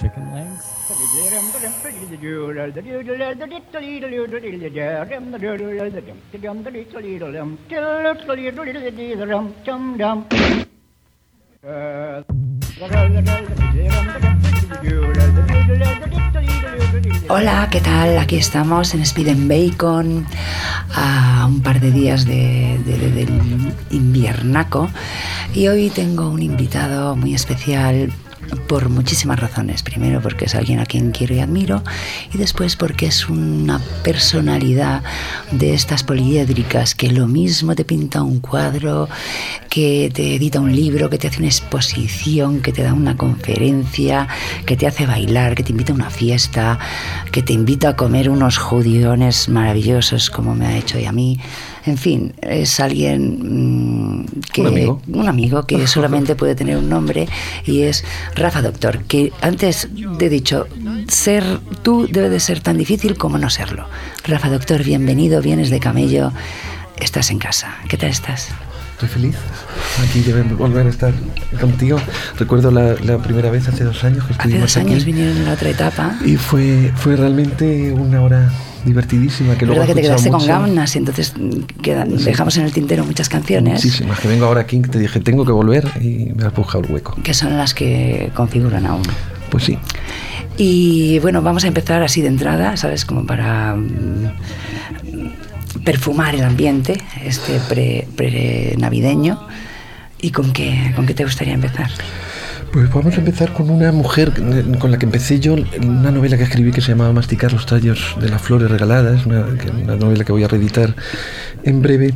chicken legs. Hola, ¿qué tal? Aquí estamos en Speed and Bacon a un par de días de, de- de- del inviernaco y hoy tengo un invitado muy especial por muchísimas razones. Primero porque es alguien a quien quiero y admiro y después porque es una personalidad de estas poliédricas que lo mismo te pinta un cuadro, que te edita un libro, que te hace una exposición, que te da una conferencia, que te hace bailar, que te invita a una fiesta, que te invita a comer unos judiones maravillosos como me ha hecho y a mí. En fin, es alguien mm, que Un amigo. un amigo que solamente puede tener un nombre y es Rafa Doctor, que antes de dicho, ser tú debe de ser tan difícil como no serlo. Rafa Doctor, bienvenido, vienes de camello, estás en casa. ¿Qué tal estás? Estoy feliz. Aquí de volver a estar contigo. Recuerdo la, la primera vez hace dos años que Hace estuvimos dos años aquí. vinieron en la otra etapa. Y fue, fue realmente una hora divertidísima. Que luego ¿Verdad que te quedaste escuchado con mucho. ganas y entonces quedan, dejamos en el tintero muchas canciones Muchísimas. Que vengo ahora aquí, te dije, tengo que volver y me has buscado el hueco. que son las que configuran aún. Pues sí. Y bueno, vamos a empezar así de entrada, ¿sabes? Como para mm, perfumar el ambiente, este pre, navideño. ¿Y con qué, con qué te gustaría empezar? Pues vamos a empezar con una mujer con la que empecé yo, una novela que escribí que se llamaba Masticar los tallos de las flores regaladas, una, una novela que voy a reeditar en breve.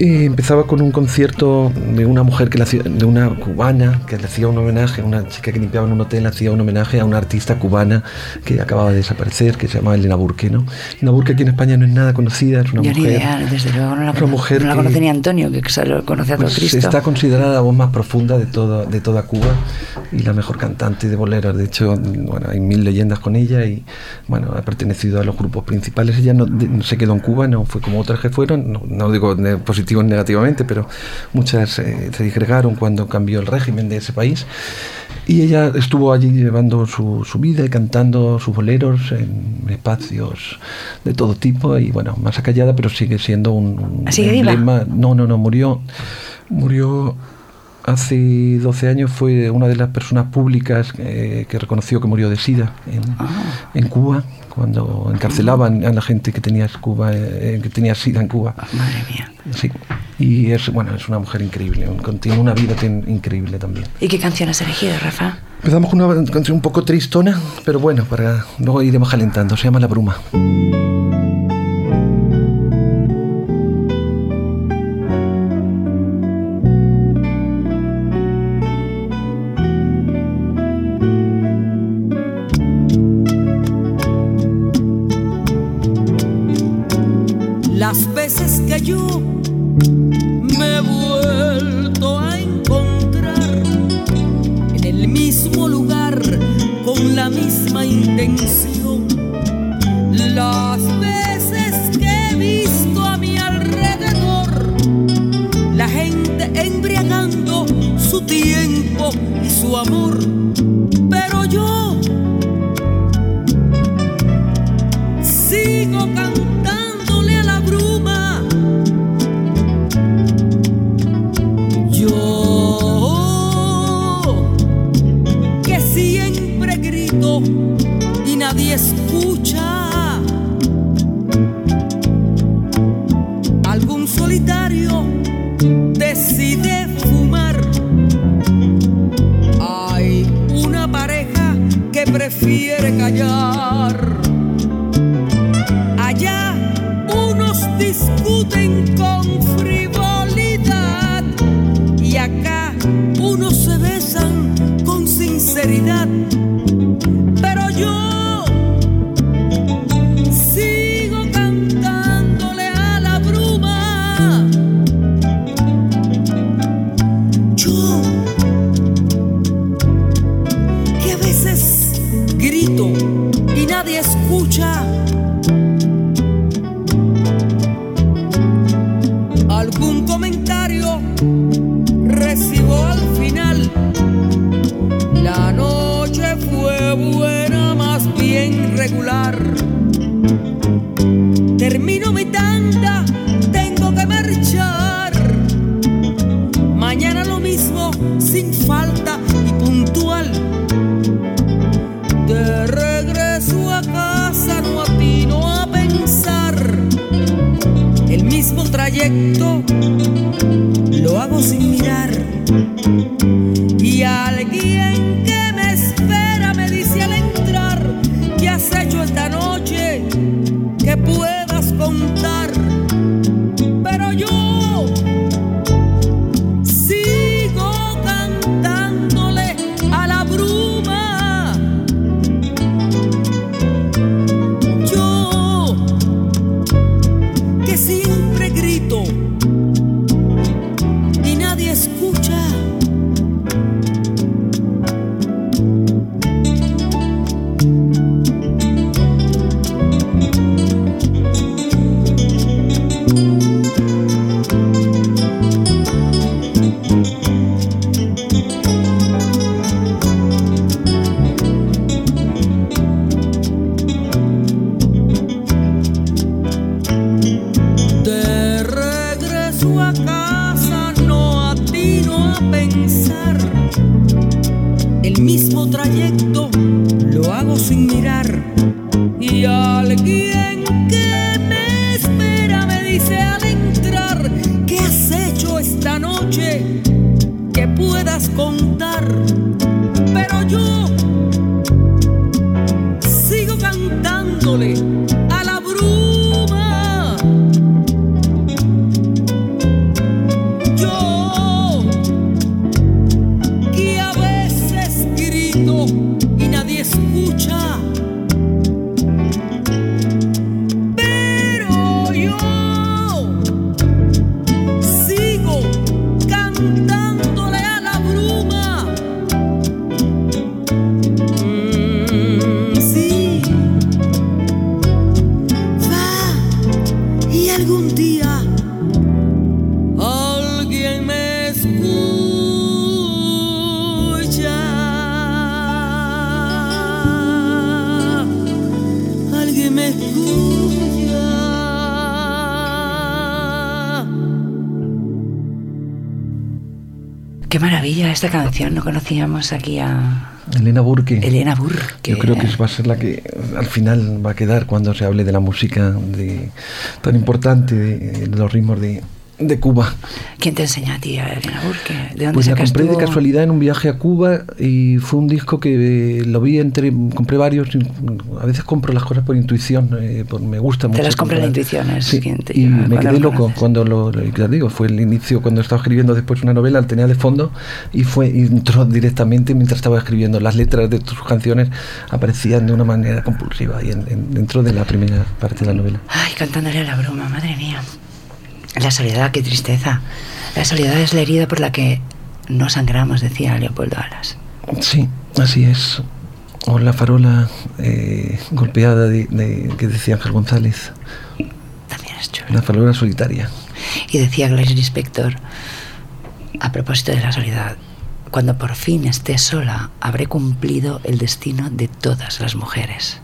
Eh, empezaba con un concierto de una mujer que le hacía, de una cubana que le hacía un homenaje, una chica que limpiaba en un hotel, le hacía un homenaje a una artista cubana que acababa de desaparecer, que se llama Elena Burke, ¿no? Elena Burke aquí en España no es nada conocida, es una Yo ni mujer. idea, desde luego no la, una mujer no la que- conoce ni Antonio, que lo conoce a todo pues Cristo. está considerada la voz más profunda de toda, de toda Cuba y la mejor cantante de boleros. De hecho, bueno, hay mil leyendas con ella y bueno, ha pertenecido a los grupos principales. Ella no, de- no se quedó en Cuba, no fue como otras que fueron, no, no digo ne- positivo negativamente, pero muchas eh, se disgregaron cuando cambió el régimen de ese país. Y ella estuvo allí llevando su, su vida y cantando sus boleros en espacios de todo tipo y bueno, más acallada, pero sigue siendo un, un ¿Sigue viva? emblema. No, no, no, murió, murió hace 12 años, fue una de las personas públicas eh, que reconoció que murió de SIDA en, Ah. en Cuba, cuando encarcelaban a la gente que tenía, Cuba, eh, que tenía SIDA en Cuba. Madre mía. Sí, y es, bueno, es una mujer increíble, un- tiene una vida increíble también. ¿Y qué canción has elegido, Rafa? Empezamos con una canción un poco tristona, pero bueno, para luego iremos calentando. Se llama La Bruma. Discuten con frivolidad contar. Canción. No conocíamos aquí a Elena Burke. Elena Burke. Yo creo que va a ser la que al final va a quedar cuando se hable de la música de, tan importante, de, de los ritmos de, de Cuba. ¿Quién te enseñó a ti a Elena Burke? ¿De dónde Pues la compré de casualidad en un viaje a Cuba y fue un disco que eh, lo vi entre, compré varios, a veces compro las cosas por intuición, eh, por- me gusta mucho. las compra la intuición, es Sí, quien te y me quedé lo loco conoces. cuando lo, ya digo, fue el inicio cuando estaba escribiendo después una novela, la tenía de fondo y fue entró directamente mientras estaba escribiendo. Las letras de sus canciones aparecían de una manera compulsiva y en- en- dentro de la primera parte de la novela. Ay, cantándole a la bruma, madre mía. La soledad, qué tristeza. La soledad es la herida por la que no sangramos, decía Leopoldo Alas. Sí, así es. O la farola eh, golpeada de, de- que decía Ángel González, También es chulo. la farola solitaria. Y decía Clarice Lispector, a propósito de la soledad, cuando por fin esté sola, habré cumplido el destino de todas las mujeres.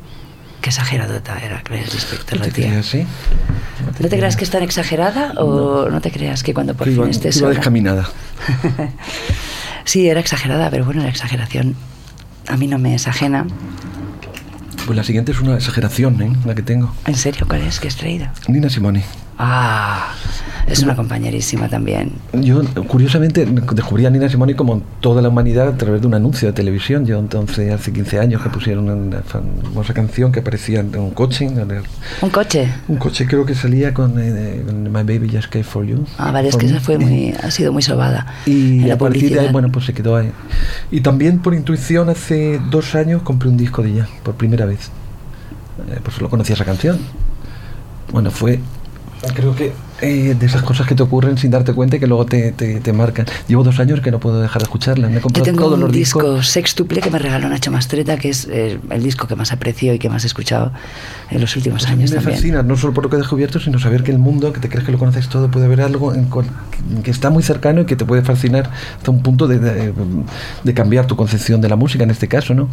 Qué exageradota era Clarice Lispector, ¿No la te tía. creas, sí? ¿No te creas que es tan exagerada o no, te creas que cuando por Que fin iba, esté iba descaminada. Sí, era exagerada, pero bueno, la exageración a mí no me es ajena. Pues la siguiente es una exageración, ¿eh? la que tengo. ¿En serio cuál es que has traído? Nina Simone. Ah, es una compañerísima también. Yo, curiosamente, descubrí a Nina Simone como toda la humanidad a través de un anuncio de televisión. Yo entonces, hace 15 años, que pusieron una famosa canción que aparecía en un coche. en el- ¿Un coche? Un coche creo que salía con, eh, con My Baby Just Came For You. Ah, vale, es que esa fue muy, ha sido muy sobada. Y a partir de ahí, bueno, pues se quedó ahí. Y también por intuición, hace dos años compré un disco de ella, por primera vez. Eh, pues solo conocía esa canción. Bueno, fue, creo que eh, de esas cosas que te ocurren sin darte cuenta y que luego te, te, te marcan. Llevo dos años que no puedo dejar de escucharla. Me he Yo comprado tengo todos un los disco discos. sextuple que me regaló Nacho Mastreta, que es eh, el disco que más aprecio y que más he escuchado en los últimos Pues a mí años me también. fascina, no solo por lo que he descubierto, sino saber que el mundo, que te crees que lo conoces todo, puede haber algo en cual- que está muy cercano y que te puede fascinar hasta un punto de, de- de cambiar tu concepción de la música, en este caso, ¿no?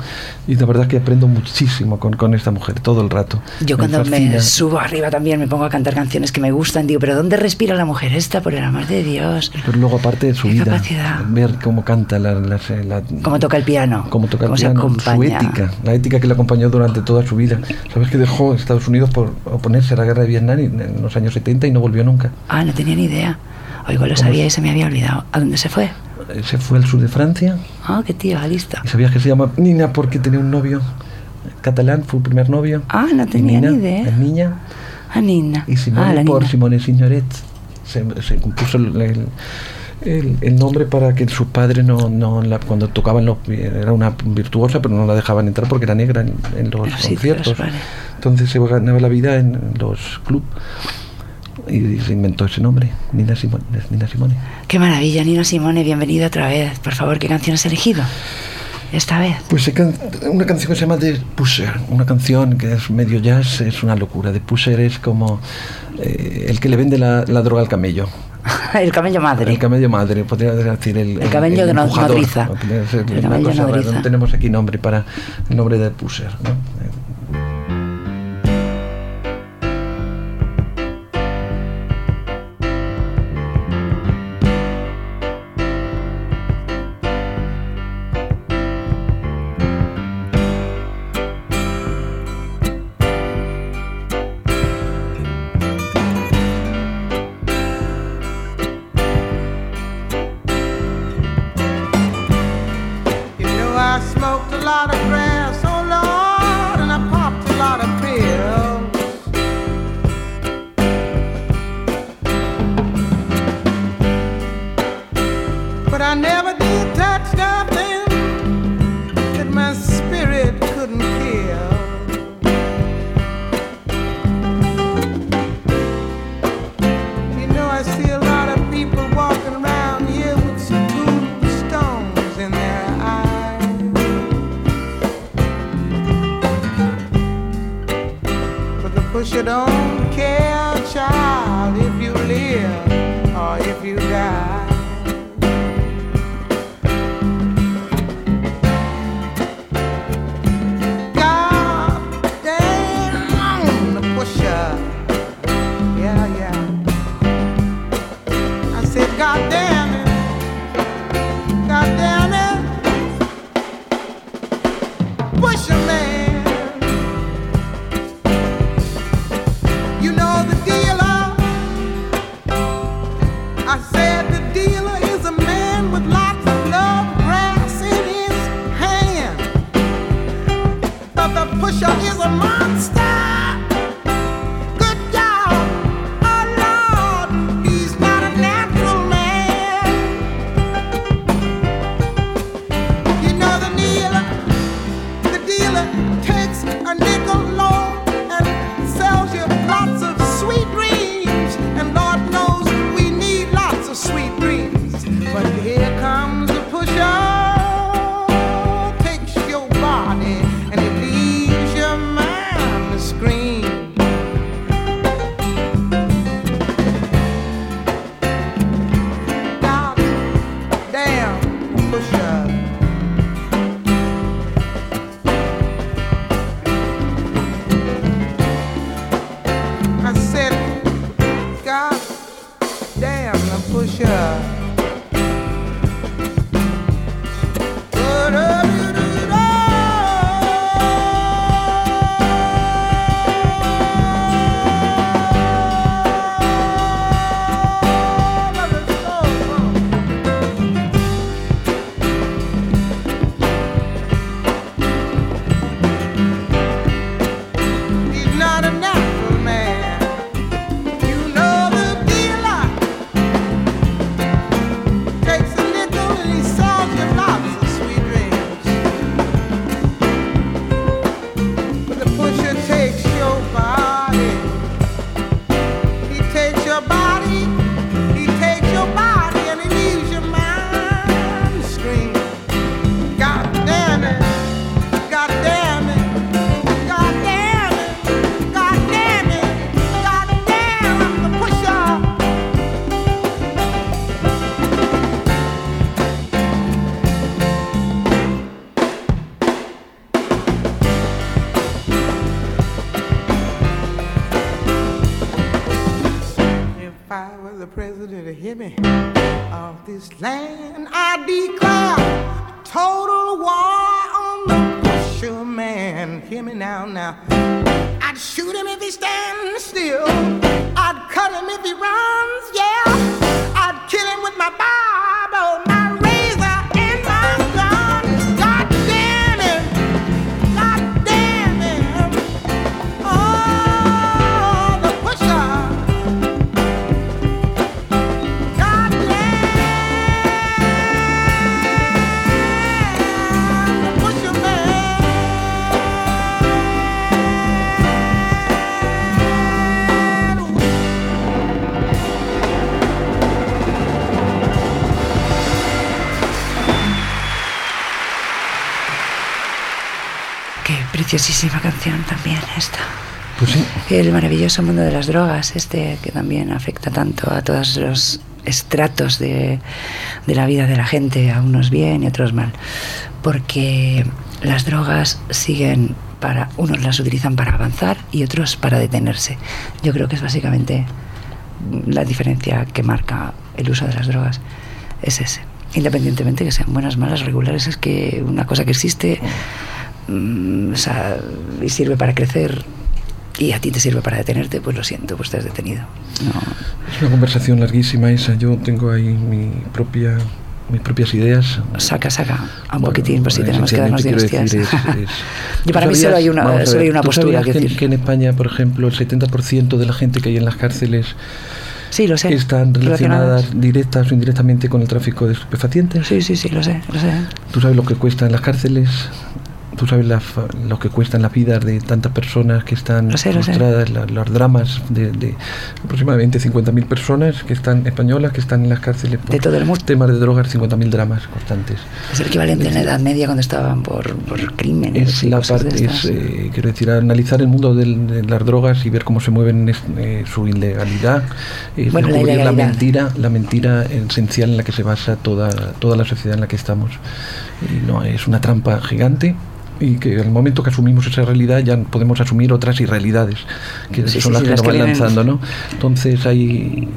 Y la verdad es que aprendo muchísimo con, con esta mujer, todo el rato. Yo cuando fascina. me subo arriba también me pongo a cantar canciones que me gustan, digo, pero ¿Dónde respira la mujer esta, por el amor de Dios? Pero luego, aparte de su vida, capacidad. ver cómo canta, la, la- la- Cómo toca el piano. cómo toca el cómo piano, su ética, la ética que le acompañó durante toda su vida. ¿Sabes que dejó Estados Unidos por oponerse a la guerra de Vietnam en los años 70 y no volvió nunca? Ah, no tenía ni idea. Oigo, lo ¿Cómo sabía y se me había olvidado. ¿A dónde se fue? Se fue al sur de Francia Ah, qué tío, listo. y sabías que se llama Nina porque tenía un novio catalán, fue el primer novio. Ah, no tenía Nina, ni idea. Es niña. Ah, Nina. Y Simone ah, por Nina. Simone Signoret. Se, se compuso el, el- el- el nombre para que sus padres no, no la- cuando tocaban los era una virtuosa pero no la dejaban entrar porque era negra en, en los conciertos sitios, vale. entonces se ganaba la vida en los clubs y se inventó ese nombre Nina Simone, Nina Simone. Qué maravilla, Nina Simone, bienvenida otra vez. Por favor, ¿qué canción has elegido? Esta vez. Pues una canción que se llama The Pusher, una canción que es medio jazz, es una locura. The Pusher es como eh, el que le vende la, la droga al camello. el camello madre. El camello madre, podría decir el, El camello que no- no empujador, riza. ¿no? Podría ser El camello nodriza. No tenemos aquí nombre para el nombre de Pusher. ¿no? is land. Preciosísima canción también esta. Pues sí, El maravilloso mundo de las drogas, este que también afecta tanto a todos los estratos de, de la vida de la gente, a unos bien y otros mal. Porque las drogas siguen para, unos las utilizan para avanzar y otros para detenerse. Yo creo que es básicamente la diferencia que marca el uso de las drogas. Es ese. Independientemente que sean buenas, malas, regulares, es que una cosa que existe o sea, y sirve para crecer y a ti te sirve para detenerte, pues lo siento, pues te has detenido. No, es una conversación larguísima esa. Yo tengo ahí mi propia, mis propias ideas. saca, saca, a un Bueno, poquitín, pues si tenemos que darnos de hostias. es- y para ¿Tú mí solo hay una, a solo ver, hay una ¿tú postura que decir. que en España, por ejemplo, el 70% de la gente que hay en las cárceles Sí, lo sé. están relacionadas. relacionadas directas o indirectamente con el tráfico de estupefacientes? Sí, sí, sí, lo sé, lo sé. ¿Tú sabes lo que cuesta en las cárceles? ¿Tú sabes la lo que cuestan las vidas de tantas personas que están frustradas, la- los dramas de, de aproximadamente 50.000 personas que están españolas, que están en las cárceles por De todo el mundo. temas de drogas, 50.000 dramas constantes? Es el equivalente en la Edad Media cuando estaban por, por crímenes. Es y la cosas de parte, es, eh, quiero decir, analizar el mundo del- de las drogas y ver cómo se mueven es- eh, su ilegalidad, eh, Bueno, la la, mentira, la mentira esencial en la que se basa toda, toda la sociedad en la que estamos. Y no, es una trampa gigante y que al momento que asumimos esa realidad ya podemos asumir otras irrealidades que Sí, son sí, las sí, que nos van lanzando, ¿no? Entonces ahí,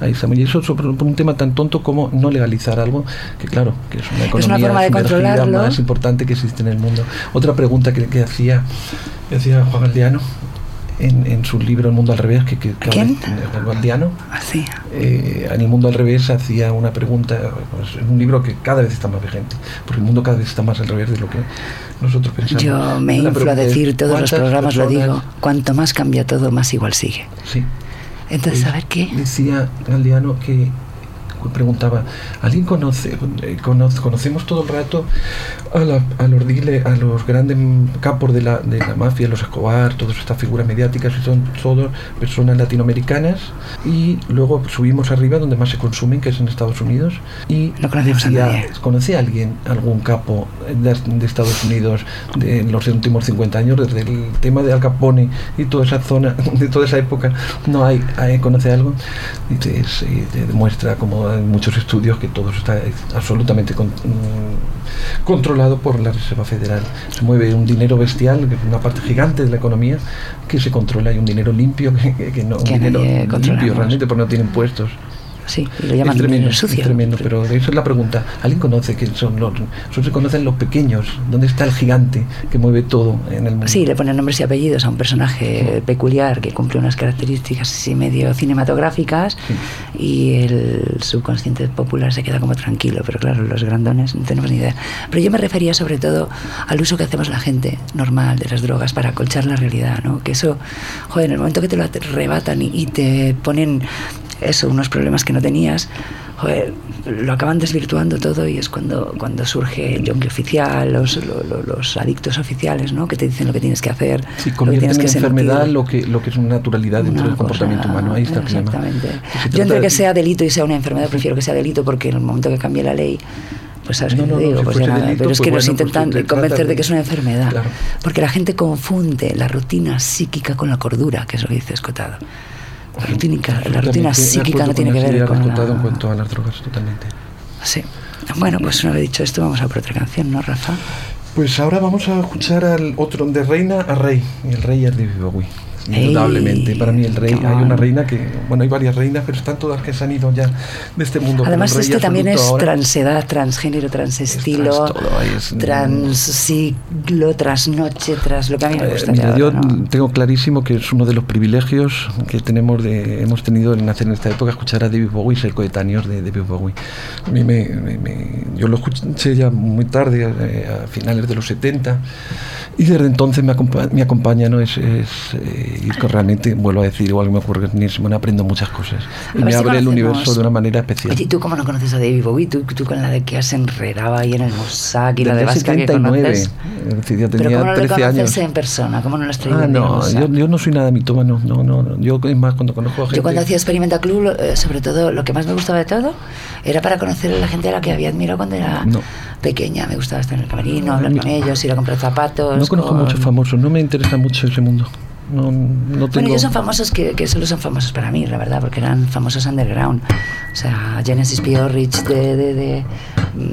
ahí estamos. Y eso sobre un tema tan tonto como no legalizar algo, que claro, que es una economía forma de sumergida controlarlo. más importante que existe en el mundo. Otra pregunta que, que hacía, que hacía Juan Galdiano en, en su libro El mundo al revés, que, que, que ¿Quién? Galdiano, Así. eh, en El mundo al revés hacía una pregunta, pues, en un libro que cada vez está más vigente, porque el mundo cada vez está más al revés de lo que nosotros pensamos. Yo me La inflo a decir todos los ¿cuántas programas, lo digo, cuanto más cambia todo, más igual sigue. Sí. Entonces, Pues, a ver qué. Decía Galdiano que preguntaba, ¿alguien conoce, eh, cono- conocemos todo el rato a, la- a los dile- a los grandes capos de la, de la mafia, los Escobar, todas estas figuras mediáticas, y son todas personas latinoamericanas, y luego subimos arriba donde más se consumen, que es en Estados Unidos, y No conocemos a decía, nadie. ¿conoce a alguien, algún capo de, de Estados Unidos de los últimos 50 años, desde el tema de Al Capone y toda esa zona, de toda esa época, no hay, hay- conoce algo? Dice, sí, te demuestra como en muchos estudios que todo está absolutamente con- mm, controlado por la Reserva Federal. Se mueve un dinero bestial, que es una parte gigante de la economía que se controla y un dinero limpio que, no, un Que dinero limpio realmente porque no tiene impuestos. Sí, y lo llaman es tremendo, sucio. es tremendo, pero esa es la pregunta. ¿Alguien conoce que son los, solo se conocen los pequeños? ¿Dónde está el gigante que mueve todo en el mundo? Sí, le ponen nombres y apellidos a un personaje peculiar que cumple unas características así medio cinematográficas y el subconsciente popular se queda como tranquilo, pero claro, los grandones no tenemos ni idea. Pero yo me refería sobre todo al uso que hacemos la gente normal de las drogas para acolchar la realidad, ¿no? Que eso, joder, en el momento que te lo arrebatan y, y te ponen eso, unos problemas que no tenías, joder, lo acaban desvirtuando todo y es cuando, cuando surge el yonki oficial, los, lo- lo- los adictos oficiales, ¿no? Que te dicen lo que tienes que hacer, Sí, tienes en que sentir. enfermedad lo que, lo que es una naturalidad dentro Una del comportamiento cosa- humano. Ahí está el problema. Yo entre que sea delito y sea una enfermedad, prefiero que sea delito porque en el momento que cambie la ley, pues sabes No, qué no, te no, digo, si pues ya nada. delito, pero es pues que nos bueno, pues intentan te trata convencer de de- que es una enfermedad, Claro. porque la gente confunde la rutina psíquica con la cordura, que es lo que dice Escotado. La rutina, la rutina psíquica no tiene con que ver con la... en cuanto a las drogas, totalmente. Sí. Bueno, pues una vez dicho esto, vamos a por otra canción, ¿no, Rafa? Pues ahora vamos a escuchar al otro, de reina a rey. Y el rey es Bowie. Indudablemente. Para mí el rey, hay una reina que, bueno, hay varias reinas, pero están todas que se han ido ya de este mundo. Además, este también es ahora- transedad, transgénero, transestilo, trans es- transsiglo, trasnoche, tras lo que a mí me Eh, gustaría. mira, yo tengo clarísimo que es uno de los privilegios que tenemos de, hemos tenido en nacer en esta época, escuchar a David Bowie y ser coetáneos de David Bowie. A mí me, me- me- yo lo escuché ya muy tarde, eh, a finales de los 70, y desde entonces me, acompa- me acompaña, ¿no? Es, es eh, con realmente, vuelvo a decir, igual que me ocurre con Nina Simone, aprendo muchas cosas. Y me si abre el universo de una manera especial. Oye, ¿y tú cómo no conoces a David Bowie? ¿Tú, tú con la de que has enredado ahí en el Mossack y la de Desde Vasca que 79, conoces. es decir, Pero tenía ¿cómo no le 13 conoces años. en persona? ¿Cómo no lo has traído Ah, no, yo, yo no soy nada mitómano, no, no, no. Yo es más cuando conozco a gente. Yo cuando hacía Experimenta Club, lo- eh, sobre todo, lo que más me gustaba de todo era para conocer a la gente a la que había admirado cuando era No. pequeña. Me gustaba estar en el camerino, hablar con ellos, ir a comprar zapatos. No conozco con- muchos famosos, no me interesa mucho ese mundo. No, no tengo... Bueno, ellos son famosos que, que solo son famosos para mí, la verdad, porque eran famosos underground. O sea, Genesis Piorrich de, de, de,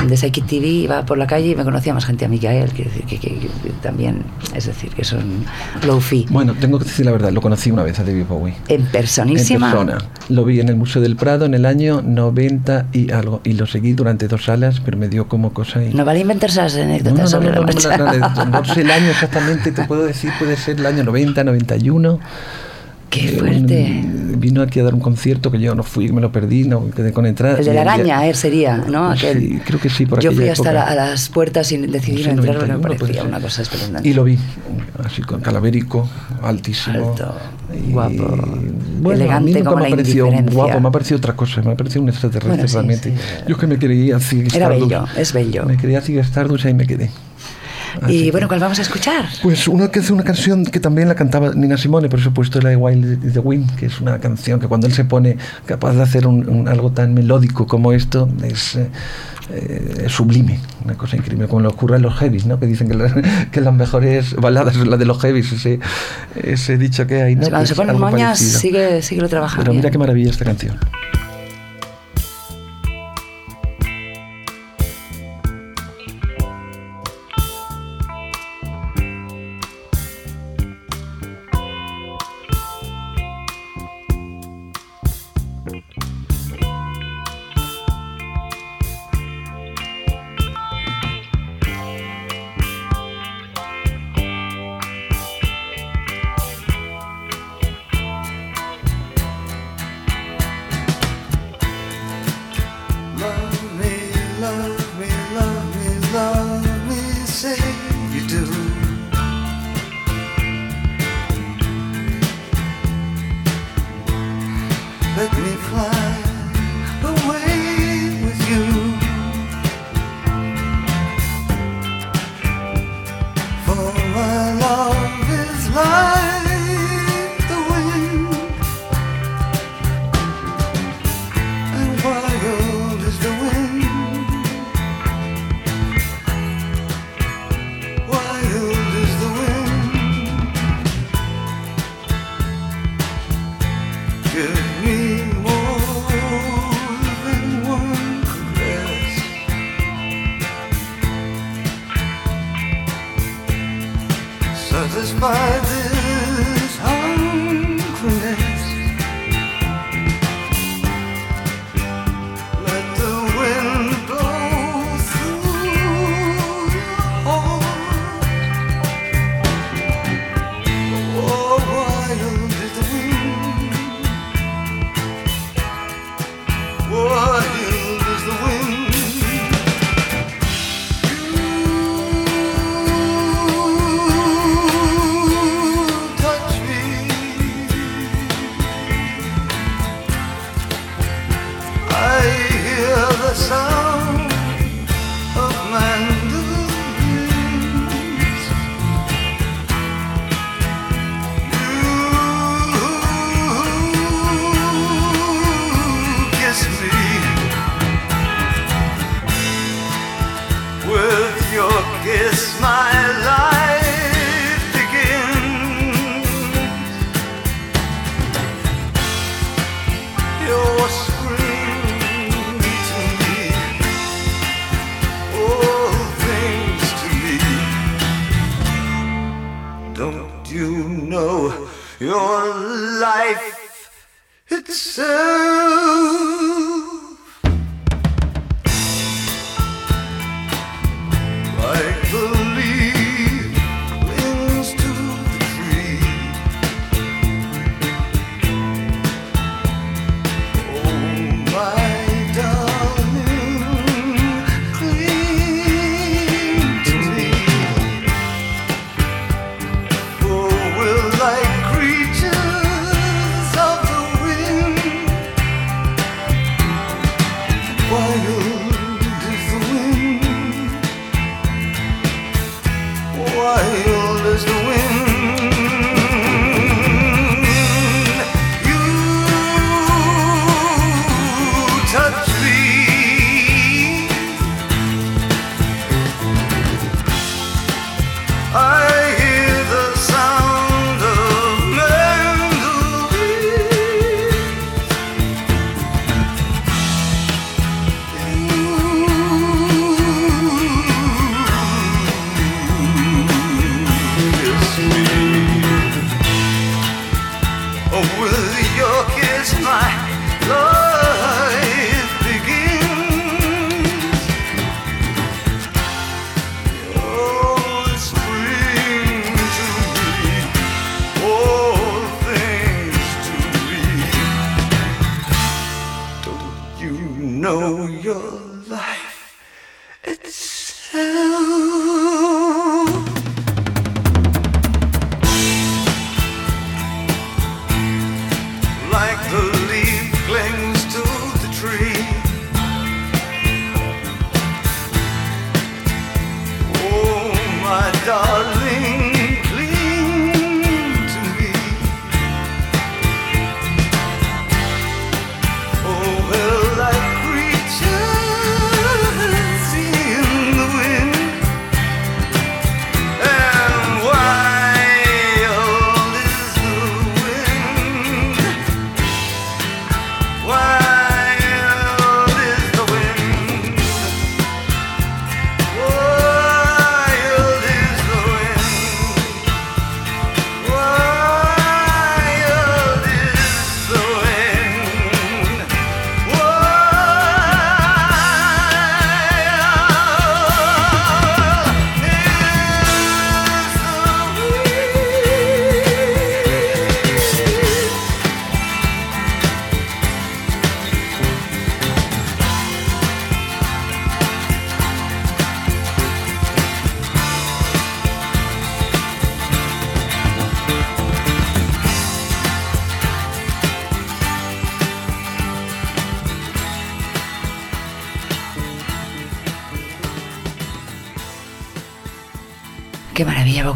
de Psychic TV iba por la calle y me conocía más gente a mí que a él. Que, que- que también, es decir, que son low fee. Bueno, tengo que decir la verdad, lo conocí una vez a David Bowie. En personísima. En persona. Lo vi en el Museo del Prado en el año 90 y algo. Y lo seguí durante dos salas, pero me dio como cosa y... No vale inventarse las anécdotas no, no, sobre no, la no, marcha. no, no, no, no sé el año exactamente, te puedo decir, puede ser el año 90, 91. Qué Eh, fuerte. un- vino aquí a dar un concierto que yo no fui, me lo perdí, no quedé con entrada. El de la araña, él sería, ¿no? Aquel. Sí, creo que sí, por Yo fui hasta época. la- a las puertas y decidí Sí, no entrar porque me 91 puede parecía ser. una cosa espeluznante. Y lo vi, así con calavérico, altísimo. Alto, y, guapo, bueno, elegante a mí nunca como me ha parecido guapo, me ha parecido otra cosa, me ha parecido un extraterrestre Bueno, sí, realmente. sí. Yo es que me creía Ziggy Era bello, es bello. Me creía Ziggy Stardust y ahí me quedé. Así Y bueno, ¿cuál vamos a escuchar? Pues una que hace una canción que también la cantaba Nina Simone, por eso he puesto la de Wild is the Wind, que es una canción que cuando él se pone capaz de hacer un, un- algo tan melódico como esto, es, eh, eh, sublime, una cosa increíble, como le ocurre a los heavies, ¿no? que dicen que, la- que las mejores baladas son las de los heavies, ese, ese dicho que hay. ¿no? Cuando Pues se ponen moñas, sigue, sigue lo trabajando. Pero mira bien. qué maravilla esta canción.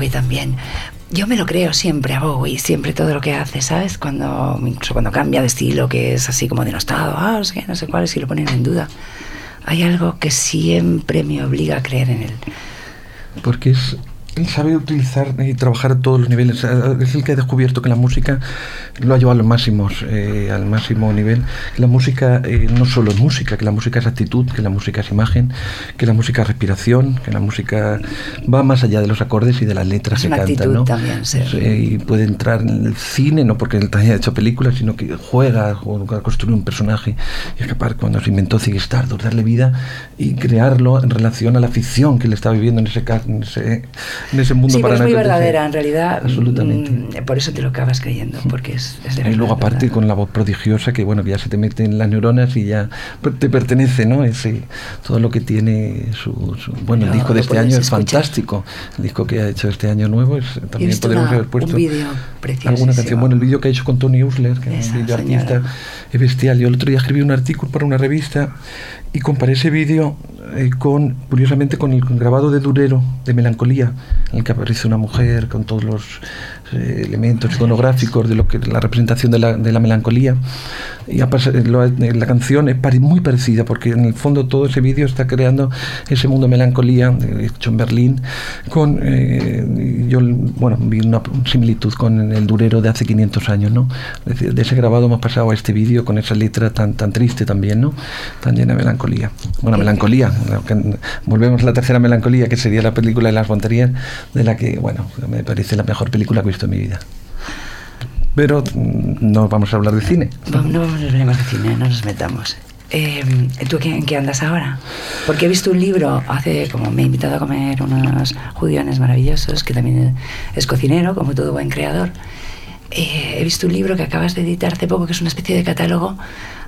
Bowie también. Yo me lo creo siempre a Bowie, siempre todo lo que hace, ¿sabes? Cuando, incluso cuando cambia de estilo, que es así como denostado, ah, no sé no sé cuál, si lo ponen en duda. Hay algo que siempre me obliga a creer en él. porque es él sabe utilizar y trabajar a todos los niveles. Es el que ha descubierto que la música lo ha llevado a los máximos, eh, al máximo nivel. La música eh, no solo es música, que la música es actitud, que la música es imagen, que la música es respiración, que la música va más allá de los acordes y de las letras Es que una cantan. actitud ¿no? también, sí. y puede entrar en el cine, no porque él haya hecho películas, sino que juega, juega a construir un personaje y escapar cuando se inventó Ziggy Stardust, darle vida y crearlo en relación a la ficción que él estaba viviendo en ese, en ese, en ese mundo Sí, pero es muy verdadera, en realidad. Absolutamente. mm, Por eso te lo acabas creyendo, porque es, es de Y luego aparte con la voz prodigiosa que bueno que ya se te mete en las neuronas y ya te pertenece, ¿no? Ese todo lo que tiene su, su- bueno el disco de este año es fantástico. El disco que ha hecho este año nuevo es también podemos haber puesto alguna canción. Bueno, el vídeo que ha hecho con Tony Usler, que es un artista es bestial. Yo el otro día escribí un artículo para una revista y comparé ese vídeo eh, con curiosamente con el grabado de Durero de Melancolía, en el que aparece una mujer con todos los eh, elementos iconográficos de lo que la representación de la, de la melancolía. Y lo eh, la canción es pare- muy parecida porque en el fondo todo ese vídeo está creando ese mundo de melancolía hecho en Berlín con eh, yo bueno vi una similitud con el durero de hace 500 años no de ese grabado hemos pasado a este vídeo con esa letra tan tan triste también no tan llena de melancolía bueno melancolía lo que- volvemos a la tercera melancolía que sería la película de las Monterías de la que bueno me parece la mejor película que he visto en mi vida Pero mm, no vamos a hablar de cine. Vamos, no vamos a hablar de cine, no nos metamos. Eh, ¿Tú en qué andas ahora? Porque he visto un libro, hace como me he invitado a comer unos judiones maravillosos, que también es cocinero, como todo buen creador. Eh, he visto un libro que acabas de editar hace poco, que es una especie de catálogo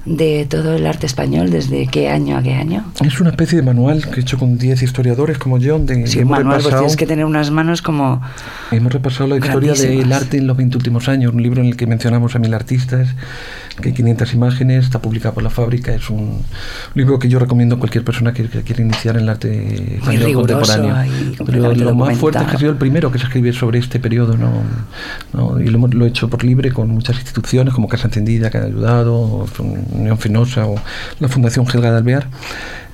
de todo el arte español, desde qué año a qué año. Es una especie de manual que he hecho con 10 historiadores como yo, de, Sí, hemos Manuel, pues tienes que tener unas manos como... Hemos repasado la historia del arte en los 20 últimos años, un libro en el que mencionamos a mil artistas, que hay 500 imágenes, está publicado por la fábrica, es un libro que yo recomiendo a cualquier persona que, que quiera iniciar en el arte español contemporáneo. Pero lo más fuerte es que ha sido el primero que se escribe sobre este periodo, ¿no? ¿no? y lo, lo he hecho por libre con muchas instituciones como Casa Encendida que han ayudado, o Unión Fenosa o la Fundación Gelga de Alvear.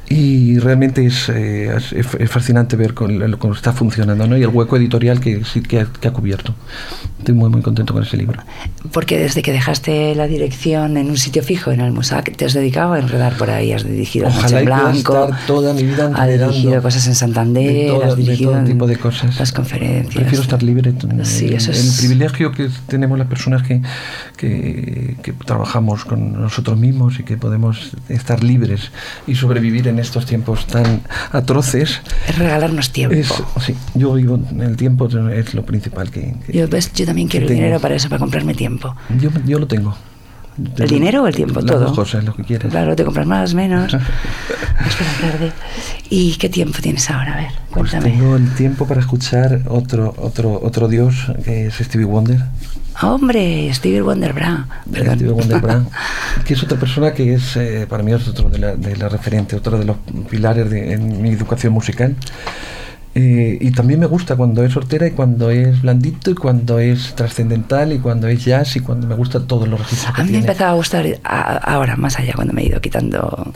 Y realmente es, eh, es, es fascinante ver lo- cómo está funcionando ¿no? y el hueco editorial que que ha, que ha cubierto. Estoy muy muy contento con ese libro. Porque desde que dejaste la dirección en un sitio fijo, en el MUSAC, te has dedicado a enredar por ahí, has dirigido Noche Ojalá pueda Blanco, estar toda mi vida has dirigido cosas en Santander, de todo- has dirigido todo tipo de cosas. las conferencias. Prefiero estar libre. Sí, el, eso el es... privilegio que tenemos las personas que, que, que trabajamos con nosotros mismos y que podemos estar libres y sobrevivir en estos tiempos tan atroces. es regalarnos tiempo. Es, sí, yo vivo en el tiempo, es lo principal que, que- Yo, ves, yo también quiero el dinero para eso, para comprarme tiempo. Yo, yo lo tengo. ¿El dinero o el tiempo? Las Todo. dos cosas, lo que quieras. Claro, te compras más, menos. Hasta la tarde. ¿Y qué tiempo tienes ahora? A ver, Pues cuéntame. tengo el tiempo para escuchar otro, otro, otro dios, que es Stevie Wonder. Hombre, Stevie Wonder Brown. Stevie Wonder Brown, que es otra persona que es, eh, para mí, es otro de la, de la referente, otro de los pilares de, en mi educación musical. Eh, y también me gusta cuando es hortera y cuando es blandito y cuando es trascendental y cuando es jazz y cuando me gusta todos los registros que A mí me tiene. empezaba a gustar a- ahora, más allá, cuando me he ido quitando.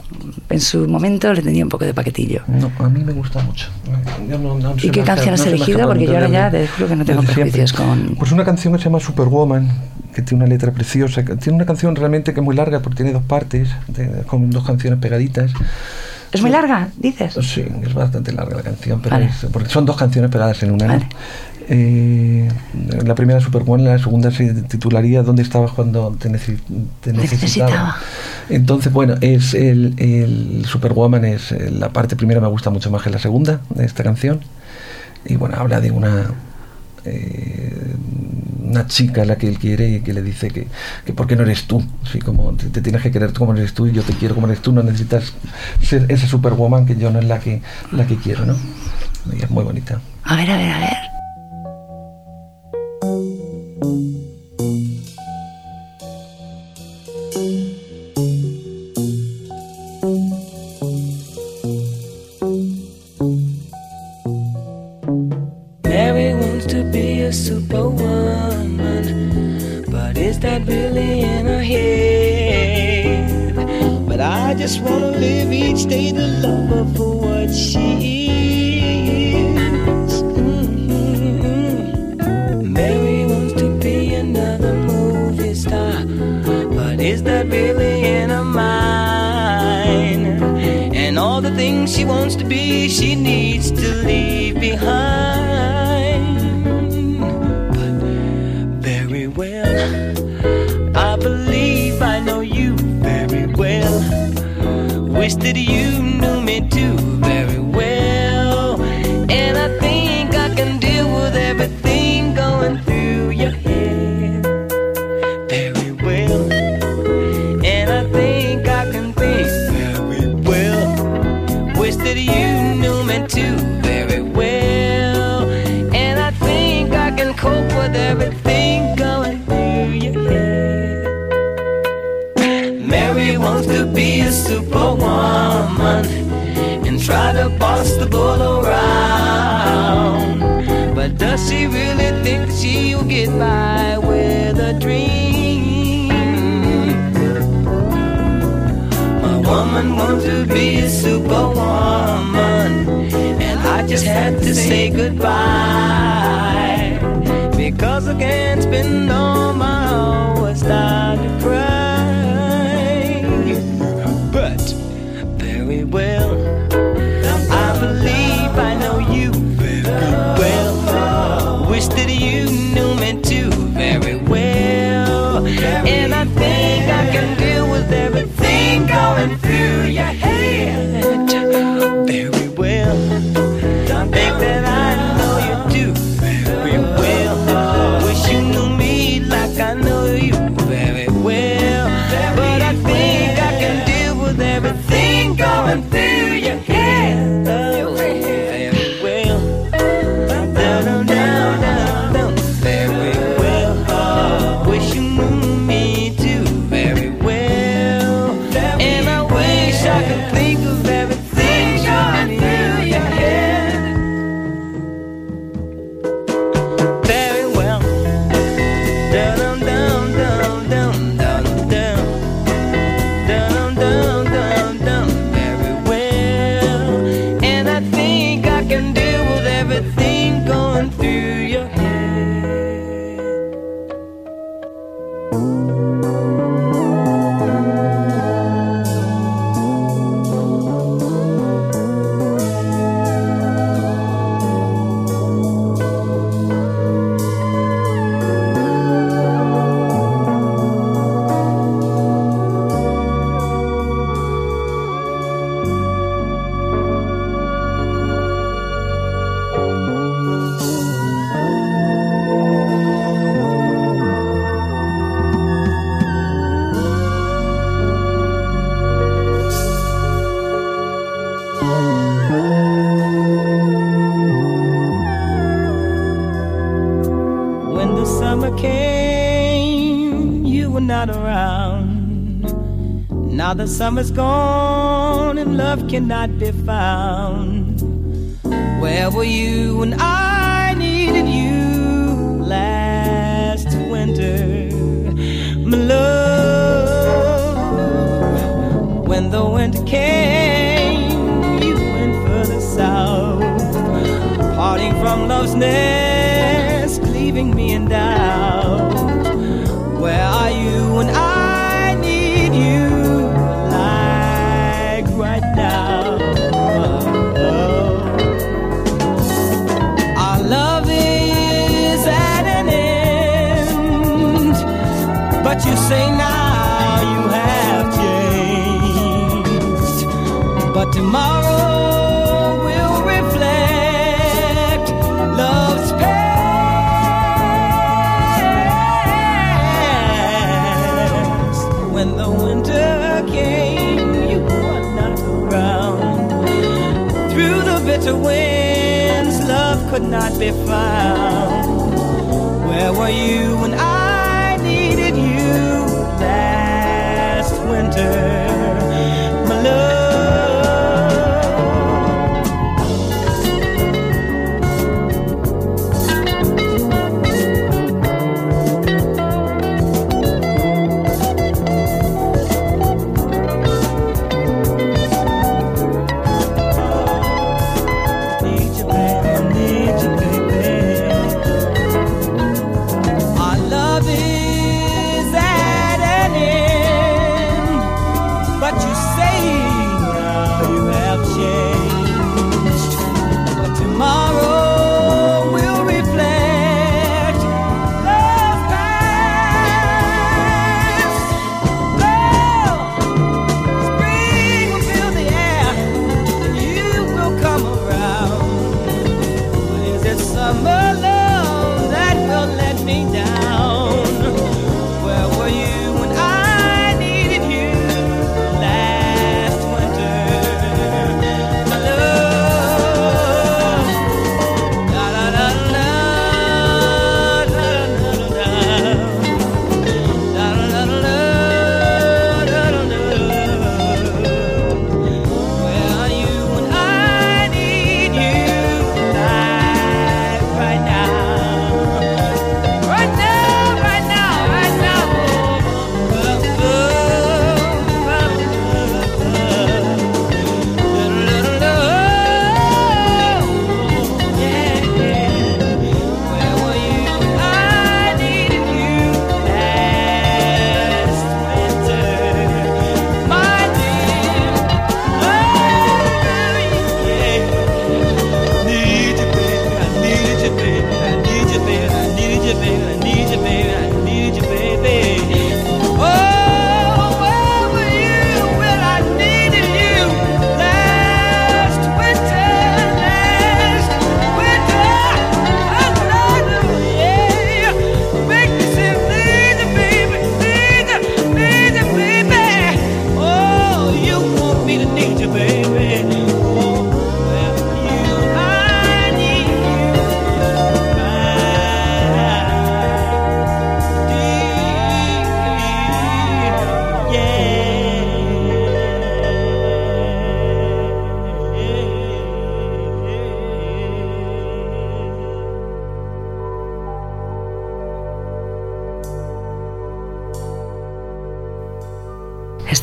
En su momento le tenía un poco de paquetillo. No, a mí me gusta mucho. Yo no- no se ¿Y qué me canción has no me elegido? Porque yo ahora ya mí. te juro que no tengo prejuicios con- Pues una canción que se llama Superwoman, que tiene una letra preciosa. que Tiene una canción realmente que es muy larga porque tiene dos partes, de- con dos canciones pegaditas. ¿Es muy larga, dices? Sí, es bastante larga la canción, pero Vale. es- porque son dos canciones pegadas en una. Eh, la primera Superwoman, la segunda se titularía ¿Dónde estabas cuando te, necesi- te Te necesitaba? necesitaba. Entonces, bueno, es el, el Superwoman es eh, la parte primera me gusta mucho más que la segunda de esta canción. Y bueno, habla de una eh, una chica a la que él quiere y que le dice que, que por qué no eres tú, así como te, tienes que querer como eres tú y yo te quiero como eres tú, no necesitas ser esa superwoman que yo no es la que la que quiero, ¿no? Es muy bonita. A ver, a ver, a ver. Summer's gone but you say now you have changed. But tomorrow will reflect love's past. When the winter came, you were not around. Through the bitter winds, love could not be found. Where were you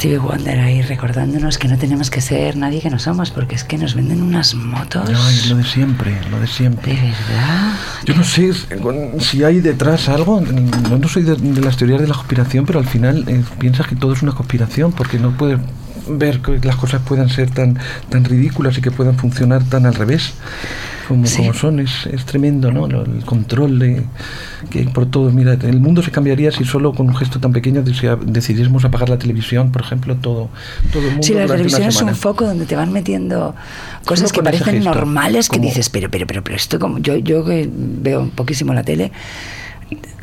Stevie Wonder ahí recordándonos que no tenemos que ser nadie que no somos, porque es que nos venden unas motos. Ay, lo de siempre, lo de De siempre. verdad. Yo no sé con- si hay detrás algo, no, no soy de, de las teorías de la conspiración, pero al final eh, piensas que todo es una conspiración, porque no puedes ver que las cosas puedan ser tan, tan ridículas y que puedan funcionar tan al revés como, Sí. como son. Es, es tremendo, ¿no? El control de, que hay por todo. Mira, el mundo se cambiaría si solo con un gesto tan pequeño decidiésemos apagar la televisión, por ejemplo, todo, todo el mundo. Si la televisión es un foco donde te van metiendo cosas que parecen gesto, normales que como- dices, pero, pero, pero, pero esto como yo, yo que veo poquísimo la tele,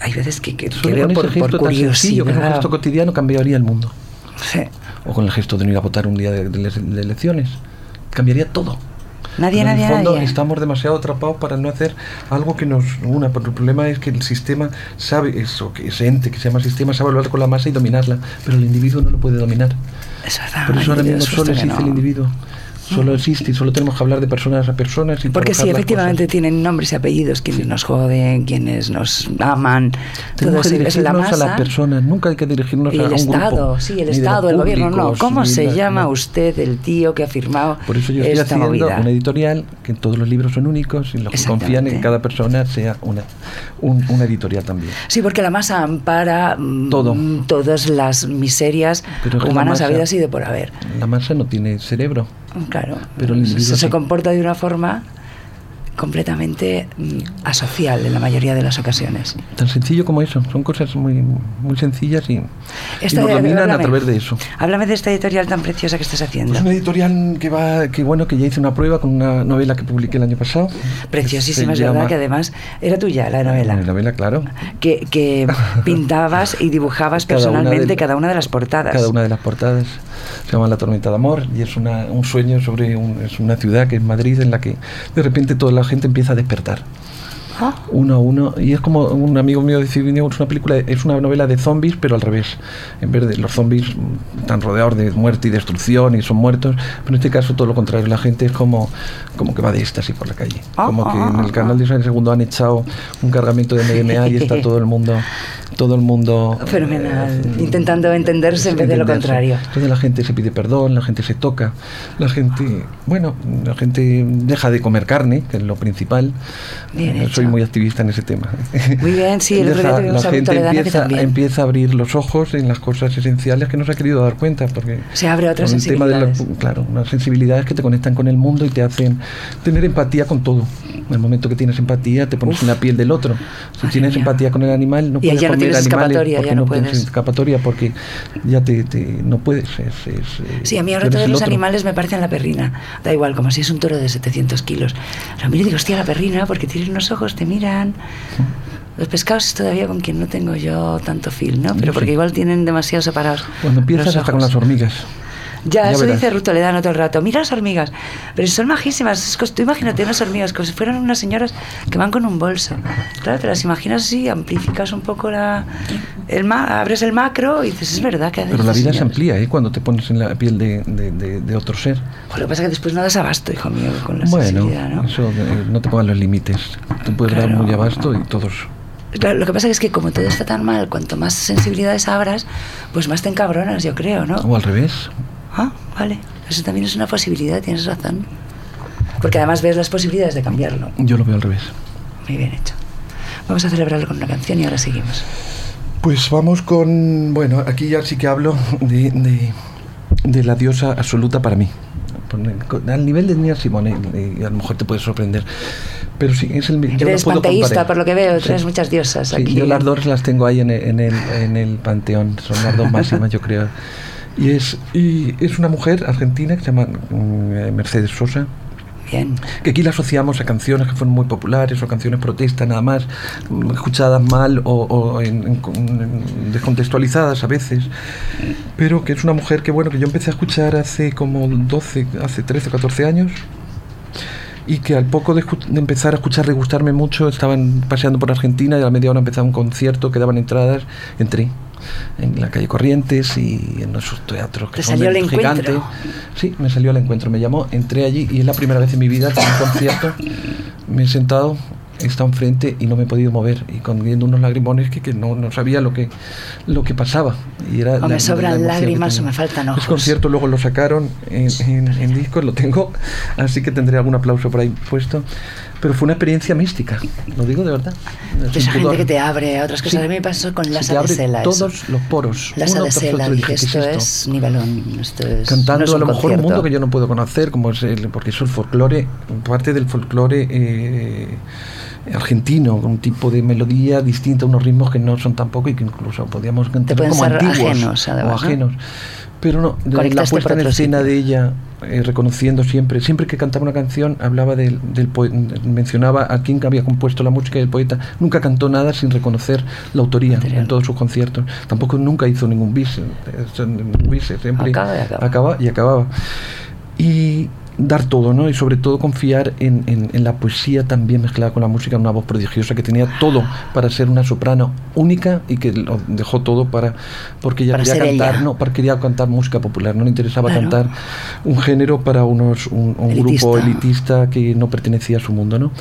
hay veces que, que, que Solo veo por, ese por gesto tan sencillo, que es un curiosidad. gesto cotidiano, cambiaría el mundo. Sí. o con el gesto de no ir a votar un día de, de- de elecciones. Cambiaría todo. Nadie, Pero en nadie, el fondo nadie. estamos demasiado atrapados para no hacer algo que nos una. Porque el problema es que el sistema sabe eso, que ese ente que se llama sistema sabe hablar con la masa y dominarla, pero el individuo no lo puede dominar. Es verdad. Por eso ahora Ah, mismo solo existe no. el individuo. Solo existe y solo tenemos que hablar de personas a personas. Y Porque sí, efectivamente tienen nombres y apellidos, quienes nos joden, quienes nos aman, todo Tenemos que es la dirigirnos a las masa. personas, nunca hay que dirigirnos Y a el un Estado, grupo. sí, el Estado, el gobierno, no. ¿Cómo se la- llama no. usted el tío que ha firmado Por eso yo estoy esta haciendo movida? una editorial que todos los libros son únicos y los que confían en que cada persona sea una, un- una editorial también. Sí, porque la masa ampara mm, Todo. todas las miserias humanas masa- habidas y de por haber. La masa no tiene cerebro. Claro, Pero el individuo se, se comporta de una forma completamente mm, asocial en la mayoría de las ocasiones. Tan sencillo como eso. Son cosas muy, muy sencillas y, y Esta- nos dominan a háblame. través de eso. Háblame de esta editorial tan preciosa que estás haciendo. Es una editorial que va, que bueno, que ya hice una prueba con una novela que publiqué el año pasado. Preciosísima, es Se verdad, llama- que además era tuya la novela. La novela, claro. Que, que pintabas y dibujabas Cada una personalmente de- cada una de las portadas. Cada una de las portadas se llama La tormenta de amor y es una, un sueño sobre un- es una ciudad que es Madrid en la que de repente toda la gente empieza a despertar. Ah, uno a uno y es como un amigo mío decía es una película es una novela de zombies pero al revés. En vez de los zombies están rodeados de muerte y destrucción y son muertos pero en este caso todo lo contrario la gente es como como que va de éxtasis por la calle. Ah, como que ah, en ah, el canal de Isabel II han echado un cargamento de MDMA y está todo el mundo todo el mundo Fenomenal. eh, Intentando entenderse en vez de lo contrario. Entonces la gente se pide perdón, la gente se toca, la gente, bueno, la gente deja de comer carne, que es lo principal. Bien Eh. Soy muy activista en ese tema. Muy bien, sí, el otro día Deja- la gente empieza, a abrir los ojos en las cosas esenciales que no se ha querido dar cuenta, porque Se abre otras con el tema de la- sensibilidades. claro, unas sensibilidades que te conectan con el mundo y te hacen tener empatía con todo. En el momento que tienes empatía, te pones Uf. en la piel del otro. Si tienes mía. empatía con el animal, no puedes comer tienes escapatoria, porque ya no tienes puedes. escapatoria porque ya te, te- no puedes. Es, es, eh, Sí, a mí ahora todos los otro. animales me parecen la perrina. Da igual, como si es un toro de 700 kilos. Lo miro y digo, hostia, la perrina, porque tienen unos ojos, te miran. Los pescados es todavía con quien no tengo yo tanto feel, ¿no? Pero porque igual tienen demasiado separados. Cuando empiezas hasta con las hormigas. Ya, Ya eso verás. dice Ruth Toledano todo el rato. Mira las hormigas. Pero son majísimas. Tú imagínate unas hormigas como si fueran unas señoras que van con un bolso. Claro, te las imaginas así, amplificas un poco la, el ma- abres el macro y dices, es verdad que Pero la vida se señoras". amplía ¿eh? cuando te pones en la piel de, de- de- de otro ser. Pues lo que pasa es que después no das abasto, hijo mío, con la Bueno, sensibilidad, ¿no? eso eh, no te pongan los límites. Tú puedes dar Claro. muy abasto y todos. Claro, lo que pasa es que como todo está tan mal, cuanto más sensibilidades abras, pues más te encabronas, yo creo, ¿no? O al revés. Ah, vale. Eso también es una posibilidad, tienes razón. Porque además ves las posibilidades de cambiarlo. Yo lo veo al revés. Muy bien hecho. Vamos a celebrarlo con una canción y ahora seguimos. Pues vamos con. Bueno, aquí ya sí que hablo de, de, de la diosa absoluta para mí. Al nivel de Nina Simone, y a lo mejor te puede sorprender. Pero sí, es el. yo Eres puedo panteísta, comparar. por lo que veo, Sí. tienes muchas diosas Sí, aquí. yo las dos las tengo ahí en el, en el, en el panteón, son las dos máximas, yo creo. Y es, y es una mujer argentina que se llama mm, Mercedes Sosa, Bien. que aquí la asociamos a canciones que fueron muy populares o canciones protesta nada más, mm, escuchadas mal o, o en- en- descontextualizadas a veces, pero que es una mujer que bueno, que yo empecé a escuchar hace como 12, hace 13 o 14 años. Y que al poco de, de empezar a escuchar, de gustarme mucho, estaban paseando por Argentina y a la media hora empezaba un concierto que daban entradas, entré en la calle Corrientes y en esos teatros que Te son salió el gigantes. encuentro. Sí, me salió el encuentro, me llamó, entré allí y es la primera vez en mi vida que en un concierto me he sentado, he estado enfrente y no me he podido mover y con viendo unos lagrimones que, que no, no sabía lo que, lo que pasaba. Y era O me sobran lágrimas o me faltan ojos. Ese concierto luego lo sacaron en, en, en discos, lo tengo, así que tendré algún aplauso por ahí puesto. Pero fue una experiencia mística, lo digo de verdad. Esa gente que te abre a otras cosas. Sí. a mí me pasó con Sela. eso. todos los poros. Otro, y dije, dije, ¿qué esto es nivelón. Esto es, cantando no es a lo mejor un mundo que yo no puedo conocer, como es el, porque eso el folclore, parte del folclore eh, argentino, con un tipo de melodía distinta, unos ritmos que no son tampoco y que incluso podríamos cantar como ser antiguos ajenos, además, o ¿no? Pero no, de la puesta en escena de ella, eh, reconociendo siempre, siempre que cantaba una canción, hablaba del, del mencionaba a quién había compuesto la música del poeta, nunca cantó nada sin reconocer la autoría Material. en todos sus conciertos, tampoco nunca hizo ningún bis, eh, bis, siempre Acaba y acaba. acaba y acababa. Y, dar todo, ¿no? Y sobre todo confiar en, en- en la poesía también mezclada con la música, una voz prodigiosa que tenía todo para ser una soprano única y que lo dejó todo para porque ella Para quería cantar, ella. no, para quería cantar música popular, no le interesaba Claro. cantar un género para unos un, un grupo Elitista. elitista que no pertenecía a su mundo, ¿no?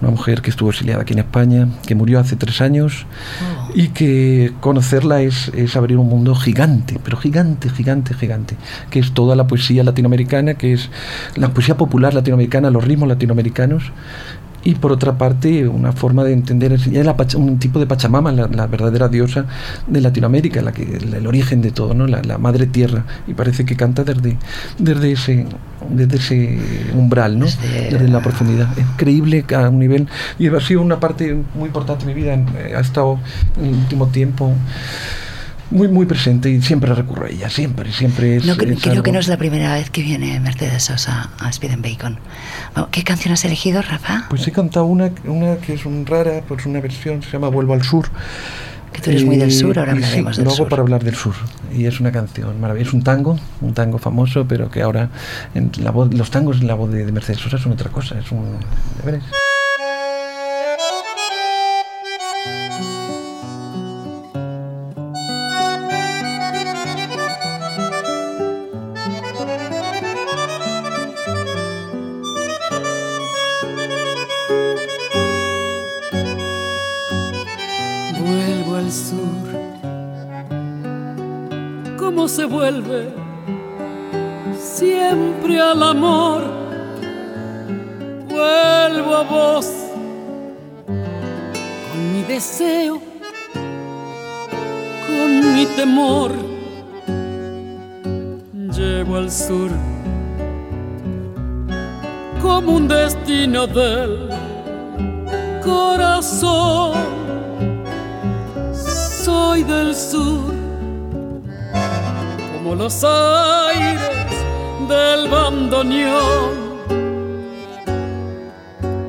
Una mujer que estuvo exiliada aquí en España, que murió hace tres años Oh. y que conocerla es, es abrir un mundo gigante, pero gigante, gigante, gigante, que es toda la poesía latinoamericana, que es la poesía popular latinoamericana, los ritmos latinoamericanos. Y por otra parte, una forma de entender es la un tipo de Pachamama, la, la verdadera diosa de Latinoamérica, la que, el, el origen de todo, ¿no? la, madre tierra. Y parece que canta desde, desde, ese, desde ese umbral, ¿no? Desde- la profundidad. Es creíble a un nivel. Y ha sido una parte muy importante de mi vida. eh, Ha estado en el último tiempo muy, muy presente y siempre recurro a ella. Siempre, siempre es. No, cre- es creo que algo- no es la primera vez que viene Mercedes Sosa a Speed and Bacon. Vamos, ¿Qué canción has elegido, Rafa? Pues he cantado una, una que es un rara, pues una versión, se llama Vuelvo al Sur. Que tú eres muy del sur, ahora y sí, hablaremos del lo hago sur. para hablar del sur. Y es una canción maravillosa. Es un tango, un tango famoso, pero que ahora en la voz, los tangos en la voz de, de Mercedes Sosa son otra cosa. Es un. ya veréis. Se vuelve? Siempre al amor. Vuelvo a vos. Con mi deseo. Con mi temor. Llevo al sur. Como un destino del corazón soy del sur, como los aires del bandoneón.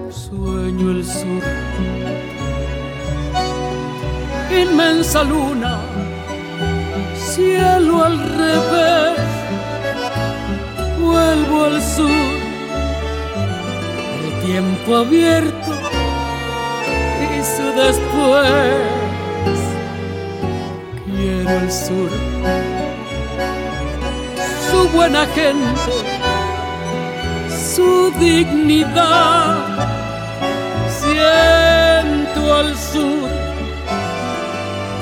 Sueño el sur, inmensa luna, cielo al revés. Vuelvo al sur, el tiempo abierto y su después quiero el sur, su buena gente, su dignidad. Siento al sur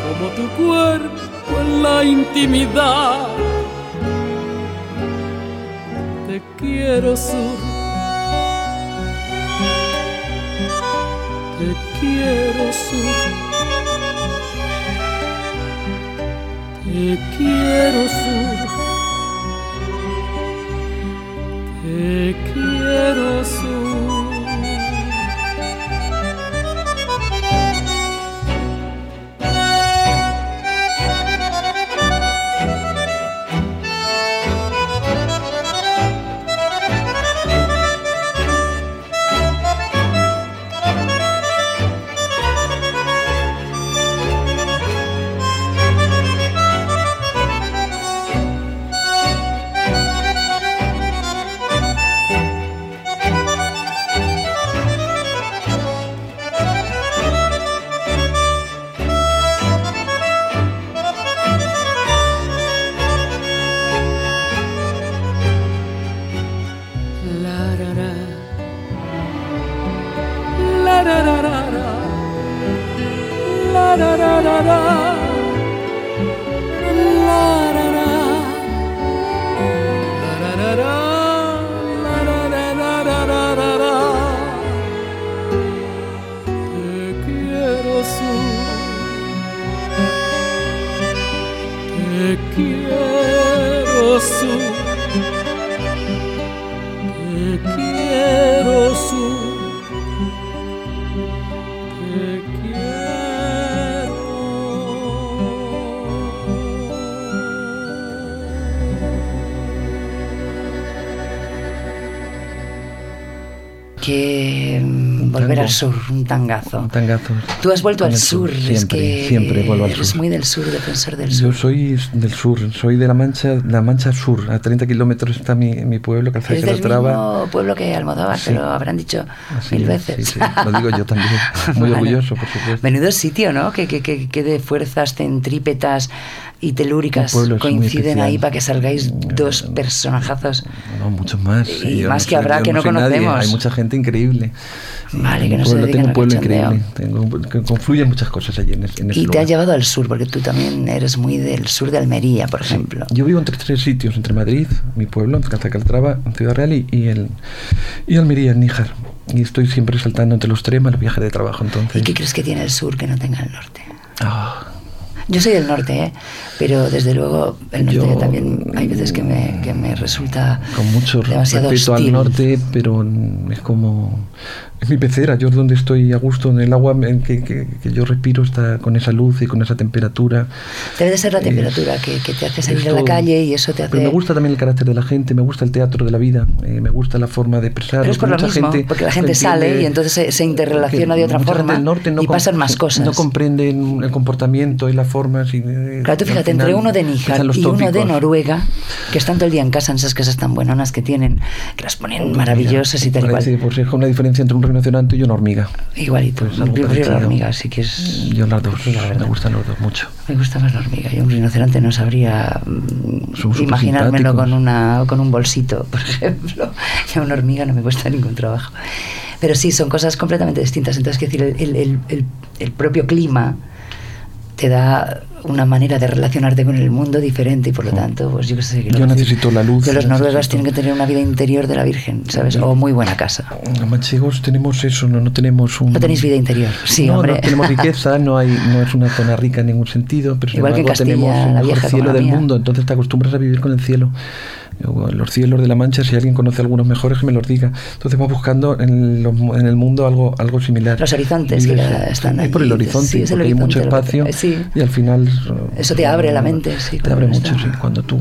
como tu cuerpo en la intimidad. Te quiero sur. Te quiero sur. Te quiero sur. Te al sur, un tangazo. Un tangazo. Tú has vuelto al sur, es Siempre, que siempre vuelvo al eres sur. muy del sur, defensor del Yo sur. soy del sur, soy de la Mancha, la Mancha Sur. A 30 kilómetros está mi, mi pueblo, Calzada Eres de Calatrava. mismo pueblo que Almodóvar, Sí. te lo habrán dicho Así mil es, veces. sí, sí, lo digo yo también. Muy orgulloso, por supuesto. Menudo sitio, ¿no? Que, que, que, que de fuerzas centrípetas y telúricas coinciden ahí para que salgáis Mm, dos eh, personajazos. No, muchos más. Y Yo más no que habrá que no nadie, conocemos. Hay mucha gente increíble. Vale, que no se pueblo, dedican Tengo un pueblo increíble. Tengo, que confluyen muchas cosas allí en, en ese Y te ha llevado al sur, porque tú también eres muy del sur de Almería, por ejemplo. Yo vivo entre tres sitios, entre Madrid, mi pueblo, en Ciudad Real y, y, el, y Almería, en Níjar. Y estoy siempre saltando entre los tres los viajes de trabajo, entonces. ¿Y qué crees que tiene el sur que no tenga el norte? Ah, Yo soy del norte, ¿eh? pero desde luego el norte Yo- también hay veces que me, que me resulta con mucho demasiado respeto hostil. al norte, pero es como mi pecera, yo es donde estoy a gusto, en el agua en que, que- que yo respiro está con esa luz y con esa temperatura. Debe de ser la Es- temperatura que, que te hace salir a la calle y eso te hace... Pero me gusta también el carácter de la gente, me gusta el teatro de la vida, eh, me gusta la forma de expresar. Pero es por lo mismo, gente porque la gente sale y entonces se, se interrelaciona de otra forma del norte no y pasan más cosas. No comprenden el comportamiento y las formas. Y, Claro, tú fíjate, entre final uno de Níjar y uno de tópicos. Noruega, que están todo el día en casa en esas casas tan buenonas que tienen, que las ponen maravillosas y tal y cual. pues es una diferencia entre un rinoceronte y una hormiga. Igualito. Pues Yo prefiero la hormiga, así que es... Yo las dos, la me gustan los dos mucho. Me gusta más la hormiga. Yo un rinoceronte no sabría mm, Son súper imaginármelo con, una, con un bolsito, por ejemplo. Y a una hormiga no me cuesta ningún trabajo. Pero sí, son cosas completamente distintas. Entonces, es decir, el, el- el- el propio clima te da una manera de relacionarte con el mundo diferente y por lo tanto, pues yo sé. quiero Yo necesito la luz, Que los noruegas necesito- tienen que tener una vida interior de la Virgen, ¿sabes? O muy buena casa. Los manchegos tenemos eso, no, no tenemos un... No tenéis vida interior. Sí, no, hombre. no tenemos riqueza, no, hay, no es una zona rica en ningún sentido, pero sin Igual que en embargo Castilla, tenemos el mejor cielo del mundo, entonces te acostumbras a vivir con el cielo. Los cielos de la Mancha, si alguien conoce algunos mejores, que me los diga. Entonces vas buscando en, los- en el mundo algo, algo similar. Los horizontes que están Es por el horizonte, sí, es el porque hay mucho horizonte lo que- espacio sí. y al final... Eso te abre la mente, sí, Te abre mucho, sí. Cuando tus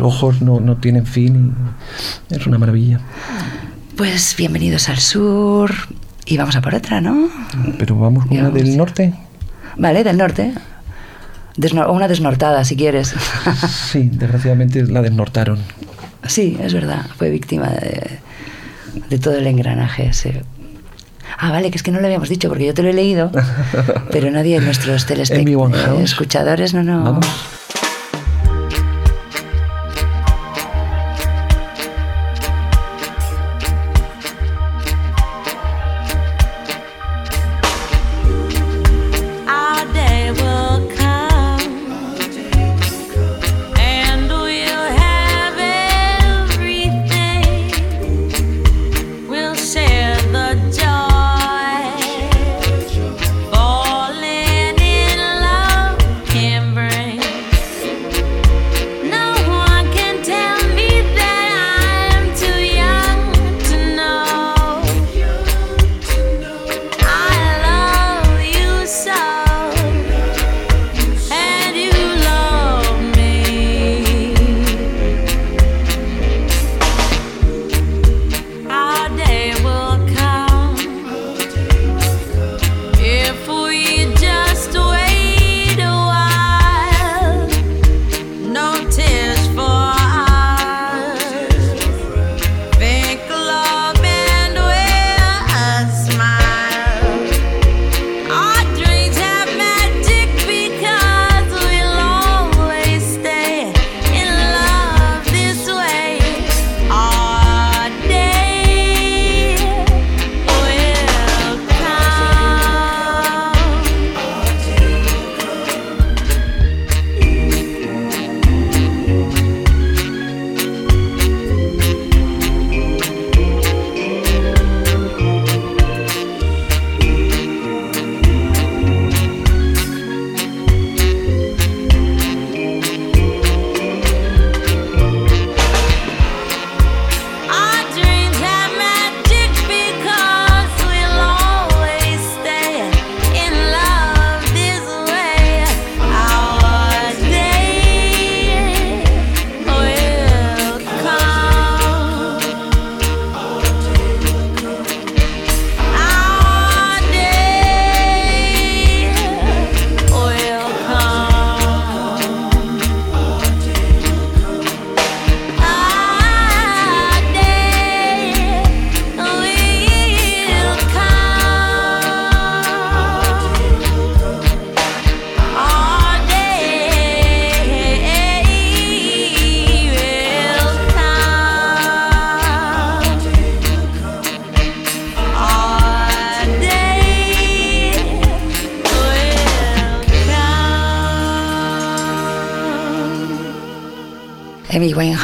ojos no, no tienen fin, es una maravilla. Pues bienvenidos al sur. Y vamos a por otra, ¿no? Pero vamos con una del norte. Vale, del norte. Desno- una desnortada, si quieres. Sí, desgraciadamente la desnortaron. sí, es verdad. Fue víctima de, de todo el engranaje ese. Ah, vale, que es que no lo habíamos dicho porque yo te lo he leído, pero nadie de nuestros telespectadores, escuchadores, no, no. Vamos.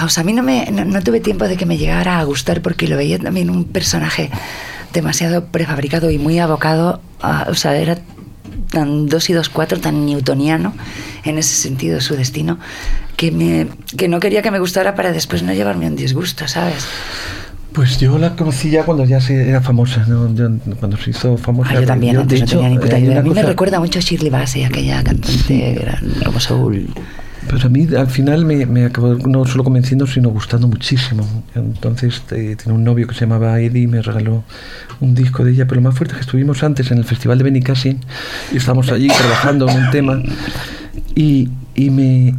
Winehouse. A mí no, me, no, no tuve tiempo de que me llegara a gustar porque lo veía también un personaje demasiado prefabricado y muy abocado. A, o sea, era tan dos y dos cuatro, tan newtoniano en ese sentido su destino, que, me, que no quería que me gustara para después no llevarme un disgusto, ¿sabes? Pues yo la conocí ya cuando ya se era famosa, ¿no? Yo- cuando se hizo famosa. Ah, yo también, de antes no hecho, tenía ni puta hay idea. A mí me cosa- recuerda mucho a Shirley Bassey, aquella cantante gran, como soul. Pero a mí al final me, acabó no solo convenciendo, sino gustando muchísimo. Entonces eh, tenía un novio que se llamaba Eddie y me regaló un disco de ella. Pero lo más fuerte es que estuvimos antes en el Festival de Benicassin y estábamos allí trabajando en un tema y, y me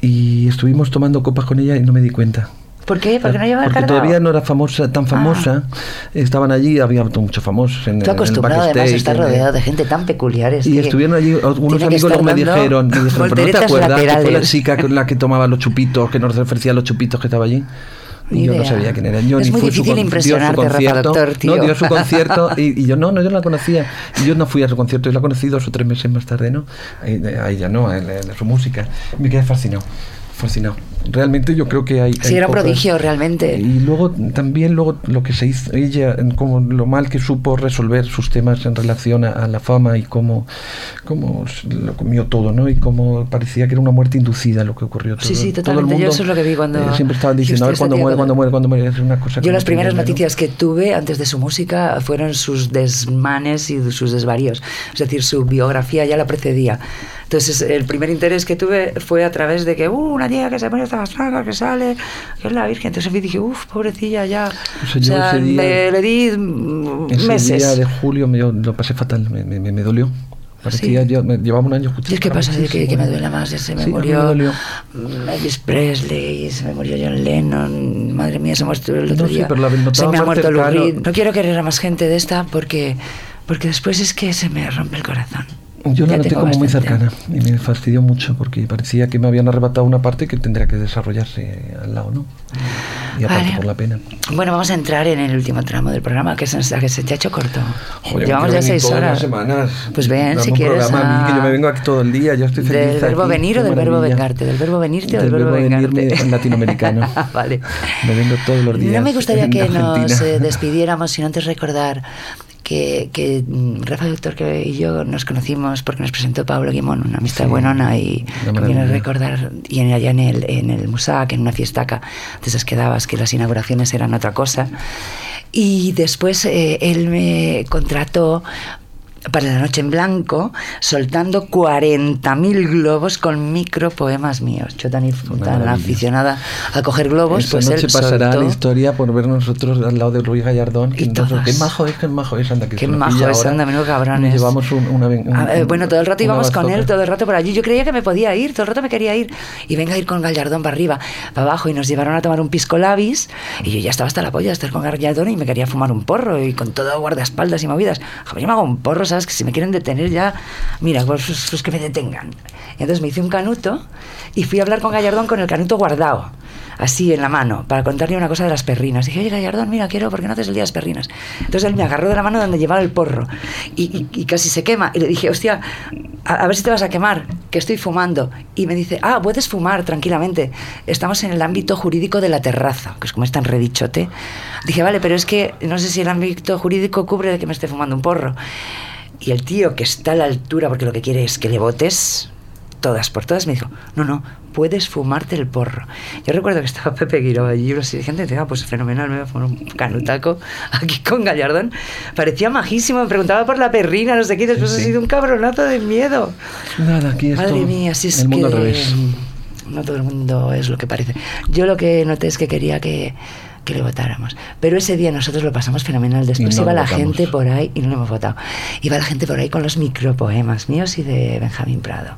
y estuvimos tomando copas con ella y no me di cuenta. ¿Por qué? Porque no llevaba Porque cargado. todavía no era famosa, tan famosa. Estaban allí, había muchos famosos en, Tú en el acostumbrado además a estar el- rodeado de gente tan peculiar. es y que estuvieron allí, que amigos me dijeron, me dijeron, ¿pero no te acuerdas que fue la laterales". chica con la que tomaba los chupitos, que nos ofrecía los chupitos que estaba allí? Y yo no sabía quién era. Yo, Es ni muy su difícil impresionarte, Rafa concierto. Doctor, tío. No, dio su concierto y, y yo no, no, yo no la conocía. Y yo no fui a su concierto, yo la conocí dos o tres meses más tarde, ¿no? A, a ella no, a, a- a su música. Me quedé fascinado, fascinado. Realmente yo creo que hay... Sí, hay era un cosas- prodigio, realmente. Y luego también luego lo que se hizo ella, como lo mal que supo resolver sus temas en relación a, a la fama y cómo, cómo lo comió todo, ¿no? Y cómo parecía que era una muerte inducida lo que ocurrió. Sí, Todo- sí, todo el totalmente. Yo mundo, eso es lo que vi cuando- eh, siempre estaban diciendo, a ver, "Hostia, cuando muere, cuando cuando-". muere, cuando muere. Es una cosa Yo no las primeras entendía, ¿no? noticias que tuve antes de su música fueron sus desmanes y sus desvaríos. Es decir, su biografía ya la precedía. Entonces, el primer interés que tuve fue a través de que, uh, una tía que se pone esta saga, que sale, que es la Virgen. Entonces me dije, uff, pobrecilla, ya. O sea, yo ese día- le, le di Ese meses. día de julio me, yo lo pasé fatal, me, me, me dolió. Parecía, Sí. yo, me, llevaba un año escuchando. ¿Y es que pasa? De que, que me duele más. Se me Sí, me murió mm, Elvis Presley, se me murió John Lennon. Madre mía, se muerto el otro No día. pero la se me ha muerto Lou. No quiero querer a más gente de esta porque, porque después es que se me rompe el corazón. Yo la noté como muy bastante. cercana y me fastidió mucho porque parecía que me habían arrebatado una parte que tendría que desarrollarse al lado, ¿no? Y aparte Vale. por la pena. Bueno, vamos a entrar en el último tramo del programa, que se, nos- que se te ha hecho corto. Joder, Llevamos ya seis horas. semanas. Pues ven, si quieres. programa a mí, que yo a- me vengo aquí todo el día, yo estoy feliz ¿Del verbo aquí, venir o del verbo vengarte? ¿Del verbo venirte o del verbo vengarte? en latinoamericano. vale. Me vengo todos los días No me gustaría que nos Argentina. eh, despidiéramos sin antes recordar que, que mm, Rafa Doctor que y yo nos conocimos porque nos presentó Pablo Guimón, una amistad Sí, buenona y maravilla. recordar y en, allá en el, en el Musac, en una fiestaca de esas que dabas, que las inauguraciones eran otra cosa. Y después eh, él me contrató para la noche en blanco, soltando 40.000 globos con micropoemas míos. Yo tan, tan aficionada a coger globos, Esta pues noche él pasará soltó- la historia por ver nosotros al lado de Luis Gallardón. Y nosotros- todas. Qué majo es, qué majo es, anda, que Qué majo es, anda, menudo cabrones. Llevamos un- una, un- Ah, eh, bueno, todo el rato íbamos con él, todo el rato por allí. Yo creía que me podía ir, todo el rato me quería ir. Y venga a ir con Gallardón para arriba, para abajo. Y nos llevaron a tomar un pisco labis. Y yo ya estaba hasta la polla de estar con Gallardón y me quería fumar un porro. Y con todo guardaespaldas y movidas. Joder, yo me hago un porro, ¿sabes? Que si me quieren detener ya, mira, pues, pues, pues que me detengan. Y entonces me hice un canuto y fui a hablar con Gallardón con el canuto guardado. Así en la mano, para contarle una cosa de las perrinas. Dije, oye Gallardón, mira, quiero, ¿por qué no haces el día de las perrinas? Entonces él me agarró de la mano donde llevaba el porro y, y- y casi se quema. Y le dije, hostia, a, a ver si te vas a quemar, que estoy fumando. Y me dice, ah, puedes fumar tranquilamente. Estamos en el ámbito jurídico de la terraza, que es como es tan redichote. Dije, vale, pero es que no sé si el ámbito jurídico cubre de que me esté fumando un porro. Y el tío que está a la altura, porque lo que quiere es que le votes, todas por todas, me dijo, no, no, puedes fumarte el porro. Yo recuerdo que estaba Pepe Guiró allí, y los dirigentes, y ah, pues fenomenal, me voy a fumar un canutaco aquí con Gallardón. Parecía majísimo, me preguntaba por la perrina, no sé qué, después Sí, ha sí. sido un cabronazo de miedo. Nada, aquí es Madre mía, si es el mundo que al revés. no todo el mundo es lo que parece. Yo lo que noté es que quería que, que le votáramos. Pero ese día nosotros lo pasamos fenomenal. Después no iba la votamos. gente por ahí, y no lo hemos votado, iba la gente por ahí con los micropoemas míos y de Benjamín Prado.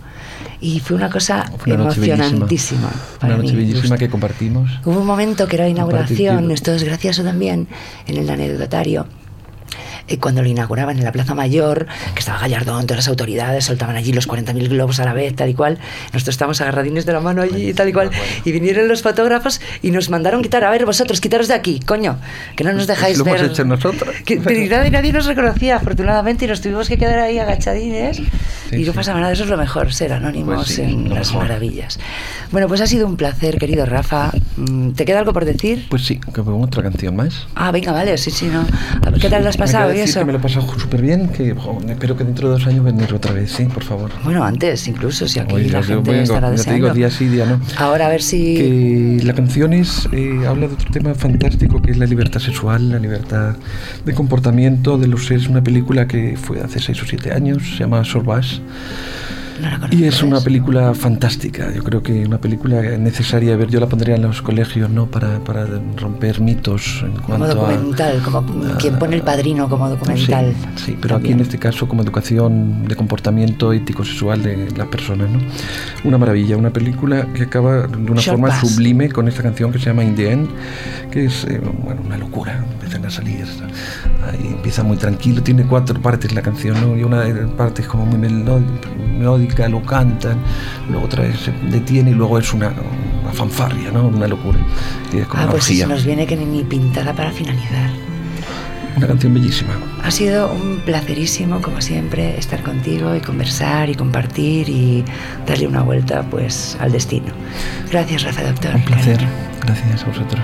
Y fue una cosa Fue una emocionantísima. para Una noche mí, bellísima justo. que compartimos. Hubo un momento que era inauguración, esto es gracioso también, en el anecdotario. Eh, Cuando lo inauguraban en la Plaza Mayor, que estaba Gallardón, todas las autoridades soltaban allí los 40.000 globos a la vez, tal y cual. Nosotros estábamos agarradines de la mano allí, tal y cual. Y vinieron los fotógrafos y nos mandaron quitar. A ver, vosotros, quitaros de aquí, coño, que no nos dejáis Lo hemos ver. hecho nosotros. Que- pero nadie, nadie nos reconocía, afortunadamente, y nos tuvimos que quedar ahí agachadines. Sí, y no sí. pasa nada, eso es lo mejor, ser anónimos Pues sí, en lo las mejor. maravillas. Bueno, pues ha sido un placer, querido Rafa. Mm, ¿Te queda algo por decir? Pues sí, que pongo otra canción más. Ah, venga, vale, sí, sí, no. ¿Qué tal lo has pasado decir eso? que me lo he pasado súper bien, que jo, espero que dentro de dos años venir otra vez, sí, por favor. Bueno, antes, incluso, si aquí Oye, la gente vengo, estará ya te digo, deseando. día sí, día no. Ahora a ver si... Que la canción es, eh, habla de otro tema fantástico que es la libertad sexual, la libertad de comportamiento de los seres. Una película que fue hace seis o siete años, se llama Sorbas. No la conozco, Y es una película fantástica, yo creo que una película necesaria de ver, yo la pondría en los colegios, ¿no? Para, para romper mitos en Como cuanto documental, como a... quien pone el padrino como documental. Sí, sí, pero aquí También. en este caso como educación de comportamiento ético sexual de las personas, ¿no? Una maravilla, una película que acaba de una Short forma Pass. sublime con esta canción que se llama In the End, que es eh, bueno, una locura, empiezan a salir, ahí empieza muy tranquilo, tiene cuatro partes la canción, ¿no? Y una de- parte es como muy meló- lo cantan, luego otra vez se detiene y luego es una, una fanfarria, ¿no? Una locura. Y es como Ah, pues orgía. se nos viene que ni, ni pintada para finalizar. Una canción bellísima. Ha sido un placerísimo, como siempre, estar contigo y conversar y compartir y darle una vuelta pues al destino. Gracias, Rafa Doctor. Un placer. cariño. Gracias a vosotros.